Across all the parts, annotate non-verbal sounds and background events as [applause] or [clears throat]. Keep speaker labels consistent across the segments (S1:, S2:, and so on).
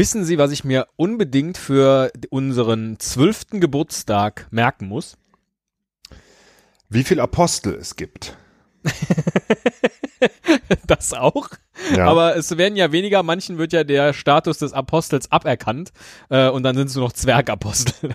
S1: Wissen Sie, was ich mir unbedingt für unseren zwölften Geburtstag merken muss?
S2: Wie viel Apostel es gibt. [laughs]
S1: das auch.
S2: Ja.
S1: Aber es werden ja weniger, manchen wird ja der Status des Apostels aberkannt äh, und dann sind es nur noch Zwergapostel.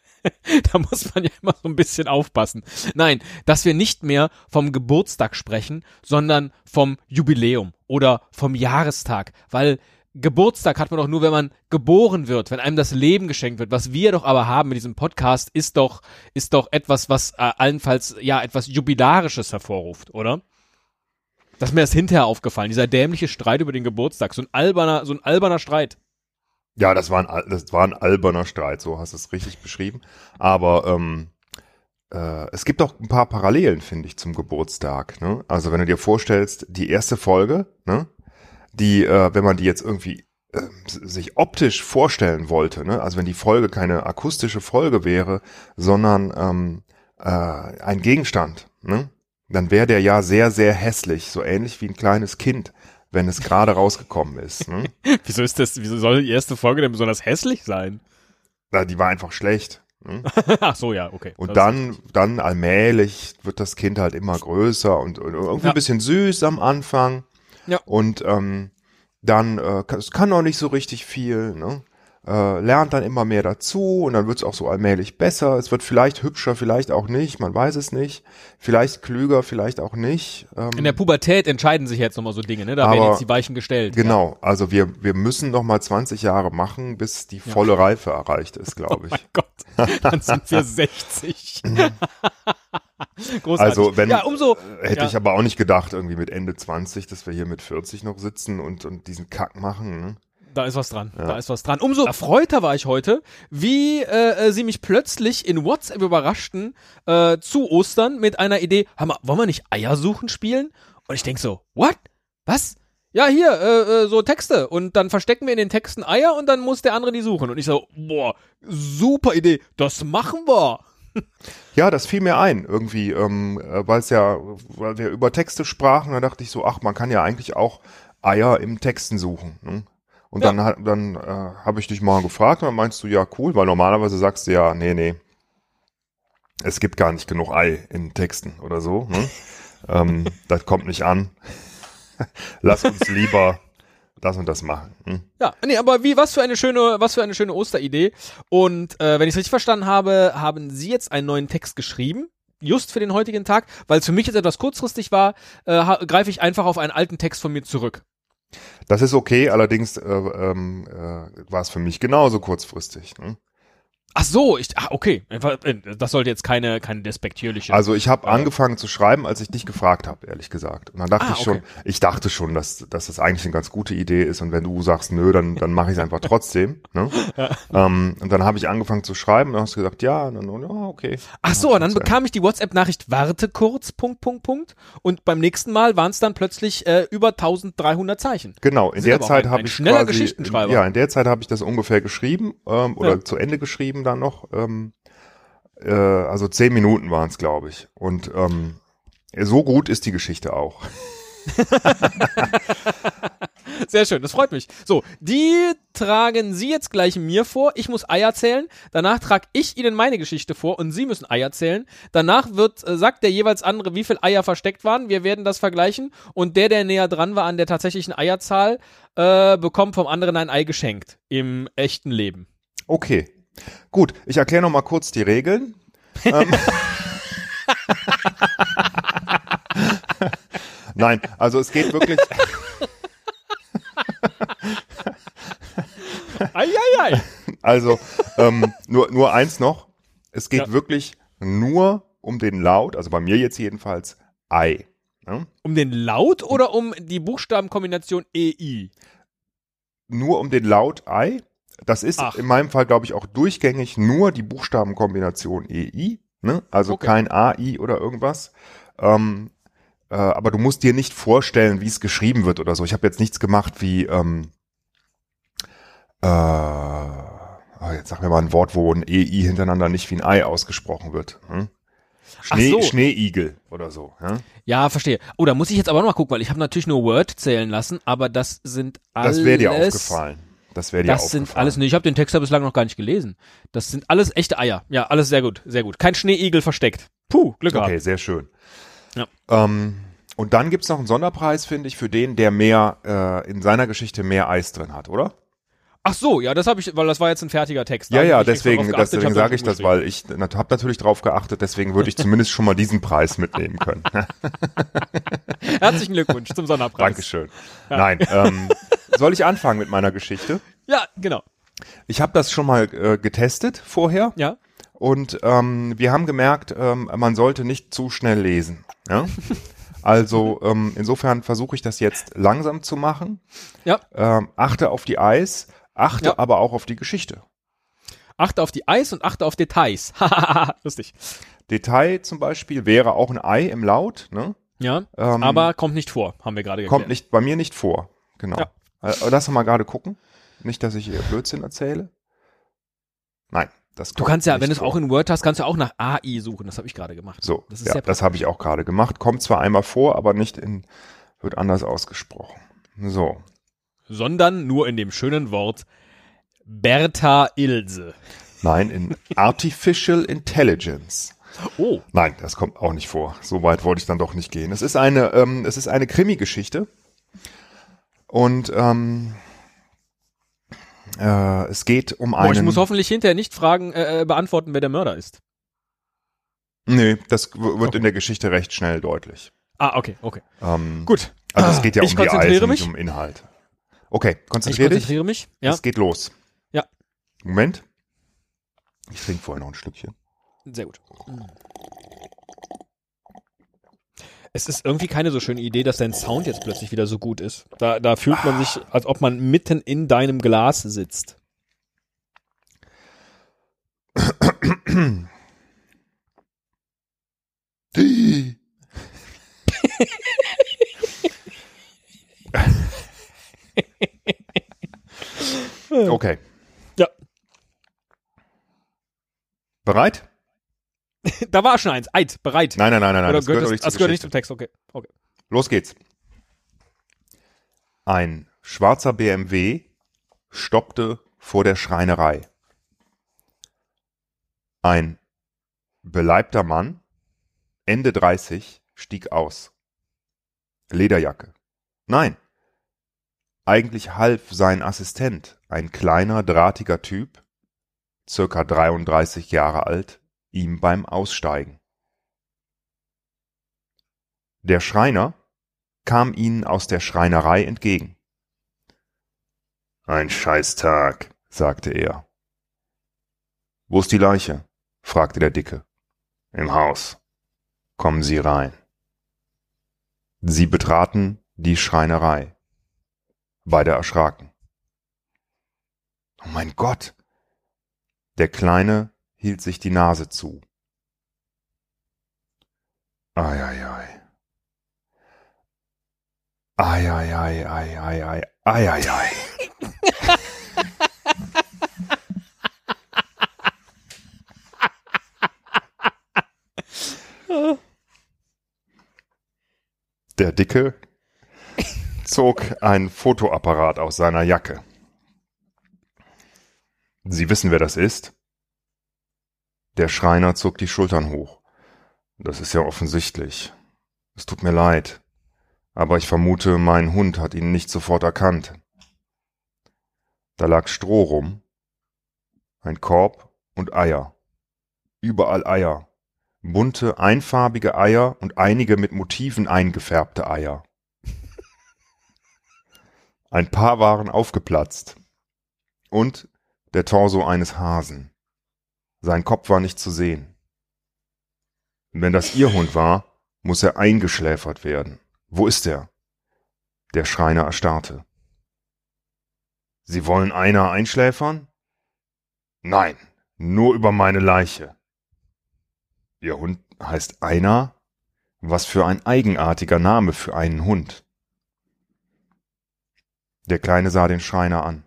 S1: [laughs] da muss man ja immer so ein bisschen aufpassen. Nein, dass wir nicht mehr vom Geburtstag sprechen, sondern vom Jubiläum oder vom Jahrestag, weil Geburtstag hat man doch nur, wenn man geboren wird, wenn einem das Leben geschenkt wird. Was wir doch aber haben mit diesem Podcast, ist doch, ist doch etwas, was äh, allenfalls ja etwas Jubilarisches hervorruft, oder? Das ist mir erst hinterher aufgefallen, dieser dämliche Streit über den Geburtstag, so ein alberner, so ein alberner Streit.
S2: Ja, das war ein, das war ein alberner Streit, so hast du es richtig beschrieben. Aber ähm, äh, es gibt auch ein paar Parallelen, finde ich, zum Geburtstag. Ne? Also wenn du dir vorstellst, die erste Folge, ne? Die, äh, wenn man die jetzt irgendwie äh, sich optisch vorstellen wollte, ne? also wenn die Folge keine akustische Folge wäre, sondern ähm, äh, ein Gegenstand, ne? dann wäre der ja sehr, sehr hässlich, so ähnlich wie ein kleines Kind, wenn es gerade rausgekommen ist. Ne? [laughs]
S1: Wieso ist das, wieso soll die erste Folge denn besonders hässlich sein?
S2: Na, die war einfach schlecht. Ne? [laughs]
S1: Ach so, ja, okay.
S2: Und
S1: Das-
S2: dann, dann allmählich wird das Kind halt immer größer und, und irgendwie
S1: Ja.
S2: ein bisschen süß am Anfang.
S1: Ja.
S2: Und ähm, dann, äh, kann- es kann noch nicht so richtig viel, ne? Äh, lernt dann immer mehr dazu und dann wird es auch so allmählich besser. Es wird vielleicht hübscher, vielleicht auch nicht, man weiß es nicht. Vielleicht klüger, vielleicht auch nicht. Ähm,
S1: In der Pubertät entscheiden sich jetzt nochmal so Dinge, ne? Da
S2: Aber-
S1: werden jetzt die Weichen gestellt.
S2: genau, also wir, wir müssen noch mal 20 Jahre machen, bis die volle Reife erreicht ist, glaube ich.
S1: Mein Gott, dann sind wir 60. [laughs] [laughs] [laughs] Großartig.
S2: Also wenn
S1: ja, umso
S2: hätte
S1: ja.
S2: ich aber auch nicht gedacht, irgendwie mit Ende 20, dass wir hier mit 40 noch sitzen und, und diesen Kack machen. Ne?
S1: Da ist was dran. Da ist was dran. Umso erfreuter war ich heute, wie äh, äh, sie mich plötzlich in WhatsApp überraschten äh, zu Ostern mit einer Idee. Mal, wollen wir nicht Eiersuchen spielen? Und ich denk so, what? Was? Ja, hier, äh, äh, so Texte. Und dann verstecken wir in den Texten Eier und dann muss der andere die suchen. Und ich so, boah, super Idee. Das machen wir.
S2: Ja, das fiel mir ein, irgendwie, ähm, weil es ja, weil wir über Texte sprachen, da dachte ich so, ach, man kann ja eigentlich auch Eier im Texten suchen. Ne? Und
S1: Ja.
S2: dann, dann äh, habe ich dich mal gefragt und dann meinst du, ja, cool, weil normalerweise sagst du ja, nee, nee, es gibt gar nicht genug Ei in Texten oder so. Ne? [laughs] ähm, das kommt nicht an. Lass uns lieber das und das machen. Hm?
S1: Ja, nee, aber wie, was für eine schöne, was für eine schöne Osteridee. Und äh, wenn ich es richtig verstanden habe, haben Sie jetzt einen neuen Text geschrieben, just für den heutigen Tag, weil es für mich jetzt etwas kurzfristig war, äh, greife ich einfach auf einen alten Text von mir zurück.
S2: Das ist okay, allerdings äh, ähm, äh, war es für mich genauso kurzfristig. Ne?
S1: Ach so, ich, ah, okay, äh, das sollte jetzt keine, keine despektierliche.
S2: Also ich habe angefangen zu schreiben, als ich dich gefragt habe, ehrlich gesagt. Und dann dachte
S1: Ah,
S2: ich schon,
S1: okay.
S2: ich dachte schon, dass, dass das eigentlich eine ganz gute Idee ist. Und wenn du sagst, nö, dann, dann mache ich es einfach trotzdem. Ne? [laughs] ähm, und dann habe ich angefangen zu schreiben und dann hast du gesagt, ja, und dann, ja, okay.
S1: Ach so, und dann bekam ich die WhatsApp-Nachricht, warte kurz, Punkt, Punkt, Punkt. Und beim nächsten Mal waren es dann plötzlich äh, über 1300 Zeichen.
S2: Genau, in der Zeit habe ich
S1: schneller
S2: quasi,
S1: Geschichtenschreiber.
S2: ja, in der Zeit habe ich das ungefähr geschrieben ähm, oder
S1: Ja.
S2: zu Ende geschrieben dann noch. Ähm, äh, also zehn Minuten waren es, glaube ich. Und ähm, so gut ist die Geschichte auch. [laughs]
S1: Sehr schön, das freut mich. So, die tragen Sie jetzt gleich mir vor. Ich muss Eier zählen. Danach trage ich Ihnen meine Geschichte vor und Sie müssen Eier zählen. Danach wird, äh, sagt der jeweils andere, wie viel Eier versteckt waren. Wir werden das vergleichen. Und der, der näher dran war an der tatsächlichen Eierzahl, äh, bekommt vom anderen ein Ei geschenkt. Im echten Leben.
S2: Okay. Gut, ich erkläre noch mal kurz die Regeln. ähm, [laughs] Nein, also es geht wirklich.
S1: Eieiei.
S2: Also ähm, nur nur eins noch. Es geht
S1: Ja.
S2: wirklich nur um den Laut, also bei mir jetzt jedenfalls Ei. Ne?
S1: Um den Laut oder um die Buchstabenkombination EI?
S2: Nur um den Laut Ei. Das ist
S1: Ach.
S2: in meinem Fall, glaube ich, auch durchgängig nur die Buchstabenkombination EI. Ne? Also
S1: Okay.
S2: kein AI oder irgendwas. Ähm, äh, aber du musst dir nicht vorstellen, wie es geschrieben wird oder so. Ich habe jetzt nichts gemacht wie, ähm, äh, oh, jetzt sag mir mal ein Wort, wo ein EI hintereinander nicht wie ein Ei ausgesprochen wird. Hm? Schnee,
S1: so.
S2: Schneeigel oder so. Ja?
S1: Ja, verstehe. Oh, da muss ich jetzt aber noch mal gucken, weil ich habe natürlich nur Word zählen lassen, aber das sind alles...
S2: Das wäre dir aufgefallen. Das wäre dir
S1: Das sind alles, nee, ich habe den Text ja bislang noch gar nicht gelesen. Das sind alles echte Eier. Ja, alles sehr gut, sehr gut. Kein Schneeigel versteckt. Puh, Glück gehabt.
S2: Okay, sehr schön.
S1: Ja.
S2: Ähm, und dann gibt's noch einen Sonderpreis, finde ich, für den, der mehr äh, in seiner Geschichte mehr Eis drin hat, oder?
S1: Ach so, ja, das habe ich, weil das war jetzt ein fertiger Text.
S2: Ja, ja, deswegen, deswegen sage ich
S1: da
S2: das, weil ich habe natürlich drauf geachtet, deswegen würde ich [laughs] zumindest schon mal diesen Preis mitnehmen können. [laughs]
S1: Herzlichen Glückwunsch zum Sonderpreis.
S2: Dankeschön. Nein, ähm, [laughs] soll ich anfangen mit meiner Geschichte?
S1: Ja, genau.
S2: Ich habe das schon mal äh, getestet vorher
S1: Ja.
S2: und ähm, wir haben gemerkt, ähm, man sollte nicht zu schnell lesen. Ja? [laughs] Also ähm, insofern versuche ich das jetzt langsam zu machen.
S1: Ja.
S2: Ähm, achte auf die Eis, achte
S1: Ja.
S2: aber auch auf die Geschichte.
S1: Achte auf die Eis und achte auf Details. [laughs] Lustig.
S2: Detail zum Beispiel wäre auch ein Ei im Laut, ne?
S1: Ja,
S2: Ähm,
S1: aber kommt nicht vor, haben wir gerade
S2: Kommt
S1: geklärt.
S2: nicht bei mir nicht vor. Genau.
S1: Ja.
S2: Äh, lass mal gerade gucken. Nicht, dass ich hier Blödsinn erzähle. Nein, das
S1: Du
S2: kommt
S1: kannst ja, wenn du es auch in Word hast, kannst du auch nach AI suchen. Das habe ich gerade gemacht.
S2: So,
S1: das
S2: ja, das habe ich auch gerade gemacht. Kommt zwar einmal vor, aber nicht in, wird anders ausgesprochen. So.
S1: sondern nur in dem schönen Wort Bertha Ilse.
S2: Nein, in Artificial Intelligence.
S1: Oh,
S2: Nein, das kommt auch nicht vor. So weit wollte ich dann doch nicht gehen. Es ist eine, ähm, es ist eine Krimi-Geschichte. Und ähm, äh, es geht um
S1: Boah,
S2: einen.
S1: ich muss hoffentlich hinterher nicht fragen, äh, äh, beantworten, wer der Mörder ist.
S2: Nee, das wird in der Geschichte recht schnell deutlich.
S1: Ah, okay, okay.
S2: Ähm,
S1: Gut.
S2: Also es geht ja
S1: Ich
S2: um die Eisen, nicht um Inhalt. Okay,
S1: Ich
S2: konzentriere dich.
S1: konzentriere mich. Ja,
S2: Es geht los.
S1: Ja.
S2: Moment. Ich trinke vorher noch ein Stückchen.
S1: sehr gut. Es ist irgendwie keine so schöne Idee, dass dein Sound jetzt plötzlich wieder so gut ist. Da, da fühlt man sich, als ob man mitten in deinem Glas sitzt.
S2: Okay.
S1: Ja.
S2: Bereit? [laughs]
S1: Da war schon eins. Eid, bereit.
S2: Nein, nein, nein, nein.
S1: Oder
S2: Das gehört
S1: das,
S2: nicht
S1: das gehört nicht zum Text, okay. okay.
S2: Los geht's. Ein schwarzer BMW stoppte vor der Schreinerei. Ein beleibter Mann, Ende 30, stieg aus. Lederjacke. Nein. Eigentlich half sein Assistent, ein kleiner, drahtiger Typ, circa 33 Jahre alt, ihm beim Aussteigen. Der Schreiner kam ihnen aus der Schreinerei entgegen. Ein Scheißtag, sagte er. Wo ist die Leiche? fragte der Dicke. Im Haus. Kommen Sie rein. Sie betraten die Schreinerei. Beide erschraken. Oh mein Gott! Der Kleine hielt sich die Nase zu. Eieiei. Eieiei, eieiei, eieiei. Der Dicke zog einen Fotoapparat aus seiner Jacke. Sie wissen, wer das ist? Der Schreiner zog die Schultern hoch. Das ist ja offensichtlich. Es tut mir leid. Aber ich vermute, mein Hund hat ihn nicht sofort erkannt. Da lag Stroh rum, ein Korb und Eier. Überall Eier. Bunte, einfarbige Eier und einige mit Motiven eingefärbte Eier. Ein paar waren aufgeplatzt. Und der Torso eines Hasen. Sein Kopf war nicht zu sehen. Wenn das Ihr Hund war, muss er eingeschläfert werden. Wo ist er? Der Schreiner erstarrte. Sie wollen einer einschläfern? Nein, nur über meine Leiche. Ihr Hund heißt Einer? Was für ein eigenartiger Name für einen Hund. Der Kleine sah den Schreiner an.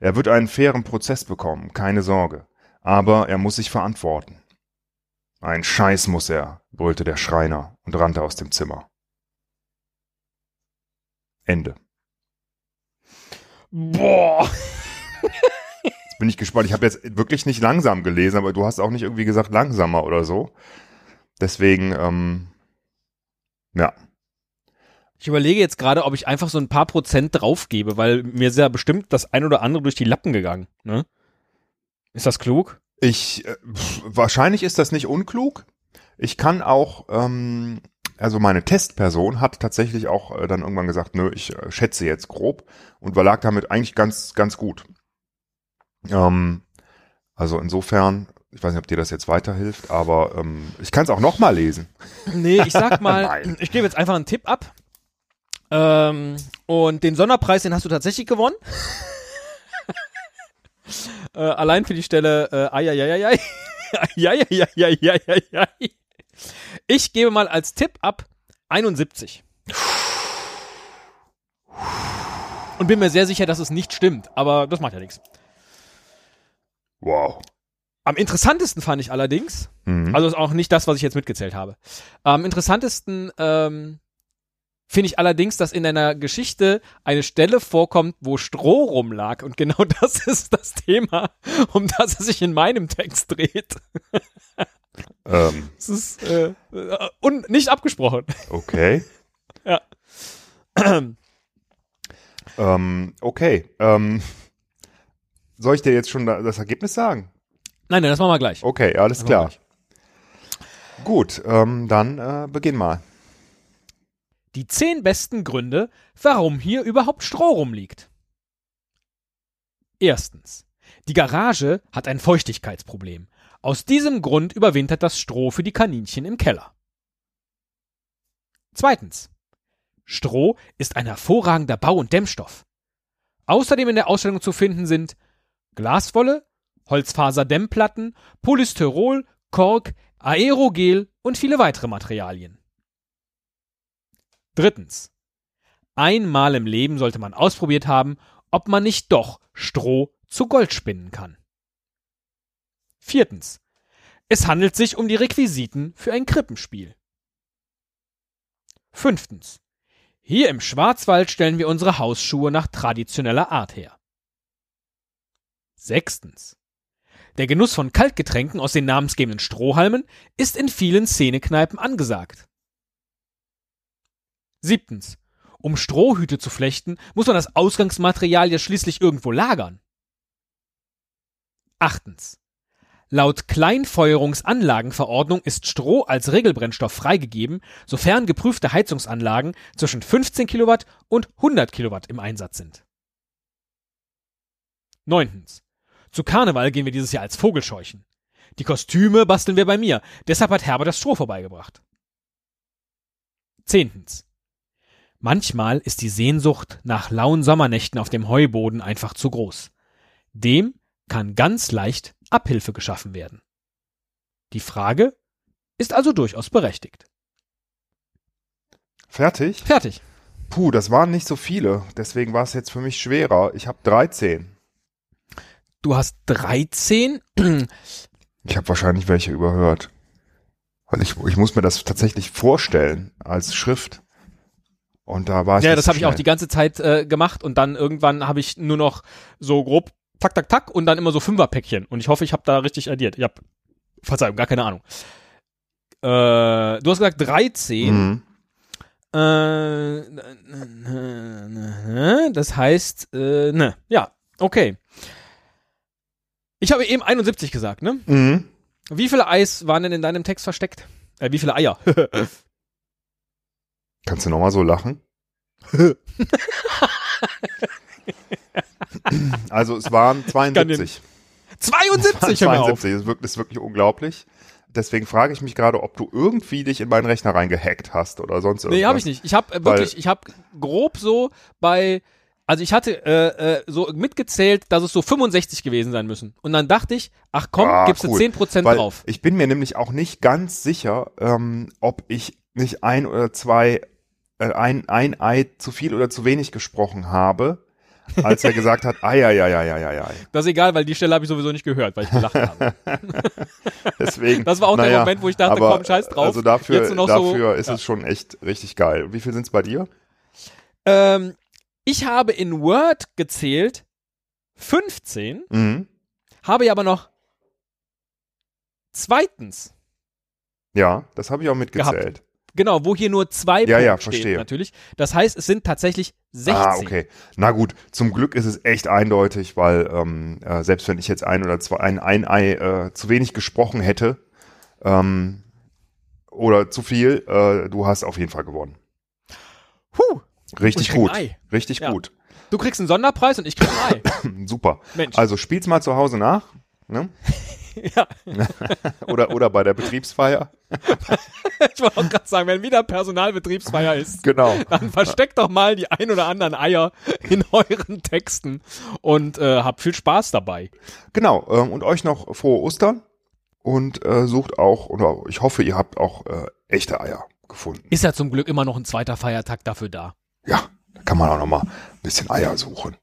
S2: Er wird einen fairen Prozess bekommen, keine Sorge. Aber er muss sich verantworten. Ein Scheiß muss er, brüllte der Schreiner und rannte aus dem Zimmer. Ende.
S1: Boah.
S2: Jetzt bin ich gespannt. Ich habe jetzt wirklich nicht langsam gelesen, aber du hast auch nicht irgendwie gesagt langsamer oder so. Deswegen, ähm, ja.
S1: Ich überlege jetzt gerade, ob ich einfach so ein paar Prozent draufgebe, weil mir ist ja bestimmt das ein oder andere durch die Lappen gegangen. Ne? Ist das klug?
S2: Ich, äh, wahrscheinlich ist das nicht unklug. Ich kann auch, ähm, also meine Testperson hat tatsächlich auch äh, dann irgendwann gesagt, nö, ich äh, schätze jetzt grob und war lag damit eigentlich ganz, ganz gut. Ähm, also insofern, ich weiß nicht, ob dir das jetzt weiterhilft, aber ähm, ich kann es auch noch mal lesen. [laughs]
S1: Nee, ich sag mal, [laughs] ich gebe jetzt einfach einen Tipp ab. Ähm, und den Sonderpreis, den hast du tatsächlich gewonnen. [laughs] äh, allein für die Stelle äh, ai, ai. Ich gebe mal als Tipp ab 71. Und bin mir sehr sicher, dass es nicht stimmt, aber das macht ja nichts.
S2: Wow.
S1: Am interessantesten fand ich allerdings,
S2: Mhm.
S1: also ist auch nicht das, was ich jetzt mitgezählt habe. Am interessantesten ähm, finde ich allerdings, dass in deiner Geschichte eine Stelle vorkommt, wo Stroh rumlag. Und genau [laughs] das ist das Thema, um das es sich in meinem Text dreht.
S2: ähm,
S1: Es ist äh, und nicht abgesprochen.
S2: okay. [laughs]
S1: Ja.
S2: Ähm, okay. Ähm, soll ich dir jetzt schon da- das Ergebnis sagen?
S1: Nein, nein, das machen wir gleich.
S2: Okay, alles
S1: Das
S2: klar. Gut, ähm, dann äh, beginn mal.
S1: Die zehn besten Gründe, warum hier überhaupt Stroh rumliegt. Erstens. Die Garage hat ein Feuchtigkeitsproblem. Aus diesem Grund überwintert das Stroh für die Kaninchen im Keller. Zweitens. Stroh ist ein hervorragender Bau- und Dämmstoff. Außerdem in der Ausstellung zu finden sind Glaswolle, Holzfaserdämmplatten, Polystyrol, Kork, Aerogel und viele weitere Materialien. Drittens. Einmal im Leben sollte man ausprobiert haben, ob man nicht doch Stroh zu Gold spinnen kann. Viertens. Es handelt sich um die Requisiten für ein Krippenspiel. Fünftens. Hier im Schwarzwald stellen wir unsere Hausschuhe nach traditioneller Art her. Sechstens. Der Genuss von Kaltgetränken aus den namensgebenden Strohhalmen ist in vielen Szenekneipen angesagt. Siebtens. Um Strohhüte zu flechten, muss man das Ausgangsmaterial ja schließlich irgendwo lagern. Achtens. Laut Kleinfeuerungsanlagenverordnung ist Stroh als Regelbrennstoff freigegeben, sofern geprüfte Heizungsanlagen zwischen 15 Kilowatt und 100 Kilowatt im Einsatz sind. Neuntens. Zu Karneval gehen wir dieses Jahr als Vogelscheuchen. Die Kostüme basteln wir bei mir, deshalb hat Herbert das Stroh vorbeigebracht. Zehntens. Manchmal ist die Sehnsucht nach lauen Sommernächten auf dem Heuboden einfach zu groß. Dem kann ganz leicht Abhilfe geschaffen werden. Die Frage ist also durchaus berechtigt.
S2: Fertig?
S1: Fertig.
S2: Puh, das waren nicht so viele. Deswegen war es jetzt für mich schwerer. Ich habe 13.
S1: Du hast 13. [clears throat]
S2: Ich habe wahrscheinlich welche überhört. Weil ich, ich muss mir das tatsächlich vorstellen als Schrift. Und da war ich
S1: Ja, das habe ich auch die ganze Zeit äh, gemacht und dann irgendwann habe ich nur noch so grob tak tak tak und dann immer so Fünferpäckchen und ich hoffe, ich habe da richtig addiert. Ich habe Verzeihung, gar keine Ahnung. Äh, du hast gesagt 13.
S2: Mhm.
S1: Äh, das heißt, äh, ne, ja, okay. Ich habe eben 71 gesagt, ne?
S2: Mhm.
S1: Wie viele Eis waren denn in deinem Text versteckt? Äh, wie viele Eier? [laughs]
S2: Kannst du nochmal so lachen? [laughs] also es waren 72.
S1: 72, hör mal auf.
S2: 72, das ist wirklich, das ist wirklich unglaublich. Deswegen frage ich mich gerade, ob du irgendwie dich in meinen Rechner reingehackt hast oder sonst irgendwas.
S1: Nee, habe ich nicht. Ich habe äh, wirklich, ich habe grob so bei, also ich hatte äh, äh, so mitgezählt, dass es so 65 gewesen sein müssen. Und dann dachte ich, ach komm,
S2: Ah,
S1: gibst du
S2: cool.
S1: 10%
S2: Weil
S1: drauf.
S2: Ich bin mir nämlich auch nicht ganz sicher, ähm, ob ich nicht ein oder zwei, ein, ein Ei zu viel oder zu wenig gesprochen habe, als er gesagt hat, [laughs] ei, ei, ei, ei, ei, ei.
S1: Das ist egal, weil die Stelle habe ich sowieso nicht gehört, weil ich gelacht habe. [laughs]
S2: Deswegen.
S1: Das war auch der
S2: naja,
S1: Moment, wo ich dachte,
S2: aber,
S1: komm, scheiß drauf.
S2: Also dafür,
S1: noch so-
S2: dafür ist
S1: ja.
S2: es schon echt richtig geil. Wie viel sind es bei dir?
S1: ähm, ich habe in Word gezählt 15
S2: Mhm.
S1: habe ich aber noch zweitens,
S2: Ja, das habe ich auch mitgezählt.
S1: Genau, wo hier nur zwei
S2: Ja, ja,
S1: stehen
S2: verstehe.
S1: natürlich. Das heißt, es sind tatsächlich 16.
S2: Ah, okay. Na gut, zum Glück ist es echt eindeutig, weil ähm, äh, selbst wenn ich jetzt ein oder zwei, ein, ein Ei äh, zu wenig gesprochen hätte ähm, oder zu viel, äh, du hast auf jeden Fall gewonnen.
S1: Huh,
S2: Richtig gut. Richtig
S1: Ja.
S2: gut.
S1: du kriegst einen Sonderpreis und ich krieg ein Ei. [laughs]
S2: Super.
S1: Mensch.
S2: Also spiel's mal zu Hause nach. Ne? [laughs]
S1: ja, [laughs]
S2: Oder, oder bei der Betriebsfeier. [laughs]
S1: ich wollte auch gerade sagen, wenn wieder Personalbetriebsfeier ist,
S2: Genau.
S1: dann versteckt doch mal die ein oder anderen Eier in euren Texten und äh, habt viel Spaß dabei.
S2: Genau. Ähm, und euch noch frohe Ostern. Und äh, sucht auch, oder ich hoffe, ihr habt auch äh, echte Eier gefunden.
S1: Ist ja zum Glück immer noch ein zweiter Feiertag dafür da.
S2: Ja, da kann man auch noch mal ein bisschen Eier suchen.